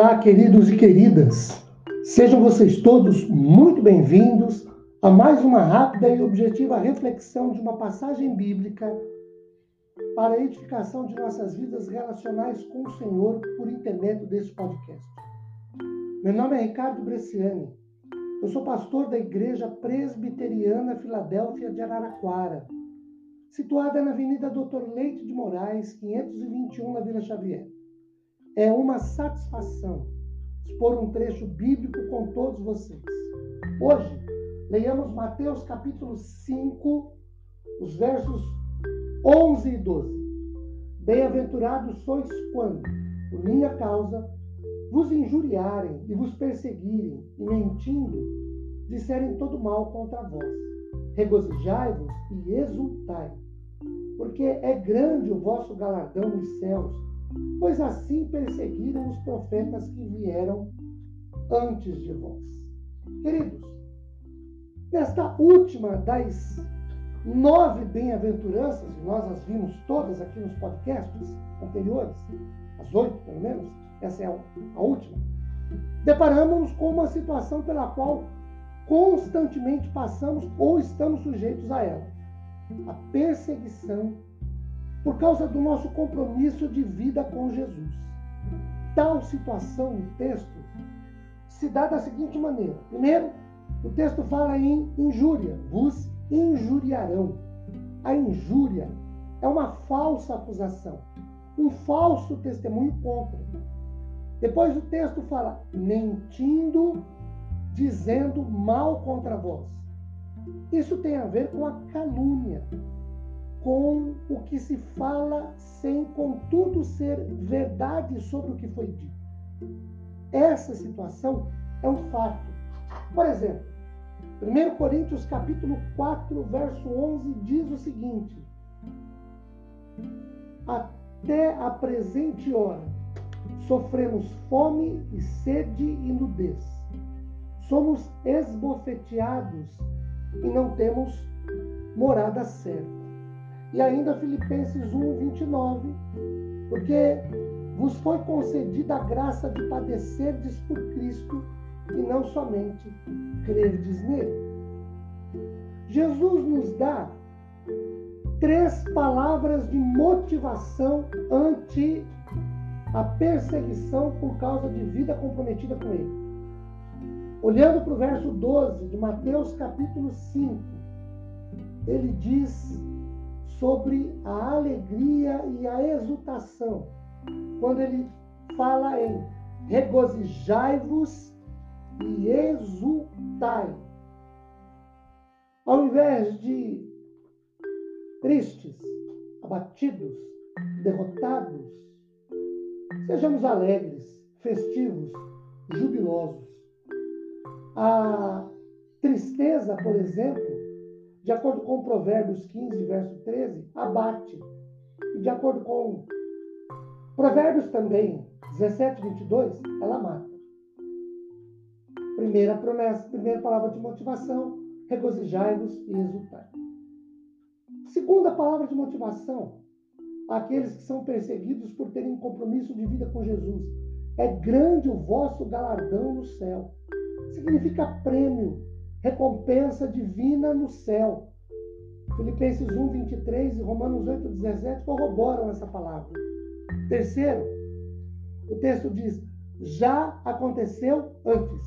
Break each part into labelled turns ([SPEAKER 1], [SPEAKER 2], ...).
[SPEAKER 1] Olá, queridos e queridas. Sejam vocês todos muito bem-vindos a mais uma rápida e objetiva reflexão de uma passagem bíblica para a edificação de nossas vidas relacionais com o Senhor por intermédio desse podcast. Meu nome é Ricardo Bresciani. Eu sou pastor da Igreja Presbiteriana Filadélfia de Araraquara, situada na Avenida Doutor Leite de Moraes, 521, na Vila Xavier. É uma satisfação expor um trecho bíblico com todos vocês. Hoje, leiamos Mateus capítulo 5, os versos 11 e 12. Bem-aventurados sois quando, por minha causa, vos injuriarem e vos perseguirem, e mentindo, disserem todo mal contra vós. Regozijai-vos e exultai, porque é grande o vosso galardão nos céus pois assim perseguiram os profetas que vieram antes de vós. Queridos, nesta última das nove bem-aventuranças, e nós as vimos todas aqui nos podcasts anteriores, as oito pelo menos, essa é a última, deparamos com uma situação pela qual constantemente passamos ou estamos sujeitos a ela: a perseguição por causa do nosso compromisso de vida com Jesus. Tal situação no texto se dá da seguinte maneira: primeiro, o texto fala em injúria, vos injuriarão. A injúria é uma falsa acusação, um falso testemunho contra. Depois o texto fala mentindo, dizendo mal contra vós. Isso tem a ver com a calúnia, com o que se fala sem, contudo, ser verdade sobre o que foi dito. Essa situação é um fato. Por exemplo, 1 Coríntios capítulo 4, verso 11 diz o seguinte: Até a presente hora sofremos fome e sede e nudez. Somos esbofeteados e não temos morada certa. E ainda Filipenses 1, 29, porque vos foi concedida a graça de padecerdes por Cristo e não somente crerdes nele. Jesus nos dá três palavras de motivação ante a perseguição por causa de vida comprometida com ele. Olhando para o verso 12 de Mateus capítulo 5, ele diz sobre a alegria e a exultação, quando ele fala em regozijai-vos e exultai. Ao invés de tristes, abatidos, derrotados, sejamos alegres, festivos, jubilosos. A tristeza, por exemplo, de acordo com Provérbios 15, verso 13, abate. E de acordo com Provérbios também, 17, 22, ela mata. Primeira promessa, primeira palavra de motivação, regozijai-vos e exultai. Segunda palavra de motivação, aqueles que são perseguidos por terem compromisso de vida com Jesus. É grande o vosso galardão no céu. Significa prêmio, recompensa divina no céu. Filipenses 1, 23 e Romanos 8, 17 corroboram essa palavra. Terceiro, o texto diz: já aconteceu antes.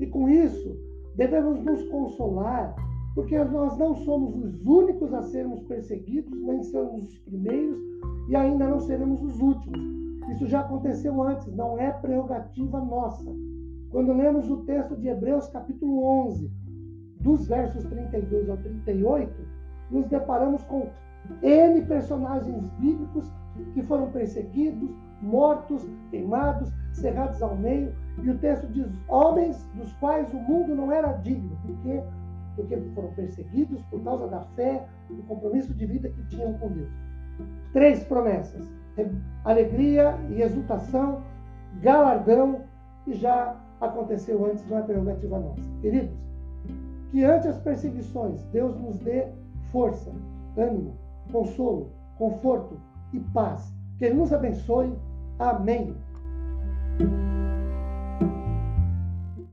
[SPEAKER 1] E com isso, devemos nos consolar, porque nós não somos os únicos a sermos perseguidos, nem somos os primeiros e ainda não seremos os últimos. Isso já aconteceu antes, não é prerrogativa nossa. Quando lemos o texto de Hebreus, capítulo 11, dos versos 32 ao 38, nos deparamos com N personagens bíblicos que foram perseguidos, mortos, queimados, cerrados ao meio. E o texto diz: homens dos quais o mundo não era digno. Por quê? Porque foram perseguidos por causa da fé, do compromisso de vida que tinham com Deus. Três promessas: alegria e exultação, galardão e já aconteceu antes, não é prerrogativa nossa. Queridos, que ante as perseguições Deus nos dê força, ânimo, consolo, conforto e paz. Que Ele nos abençoe. Amém.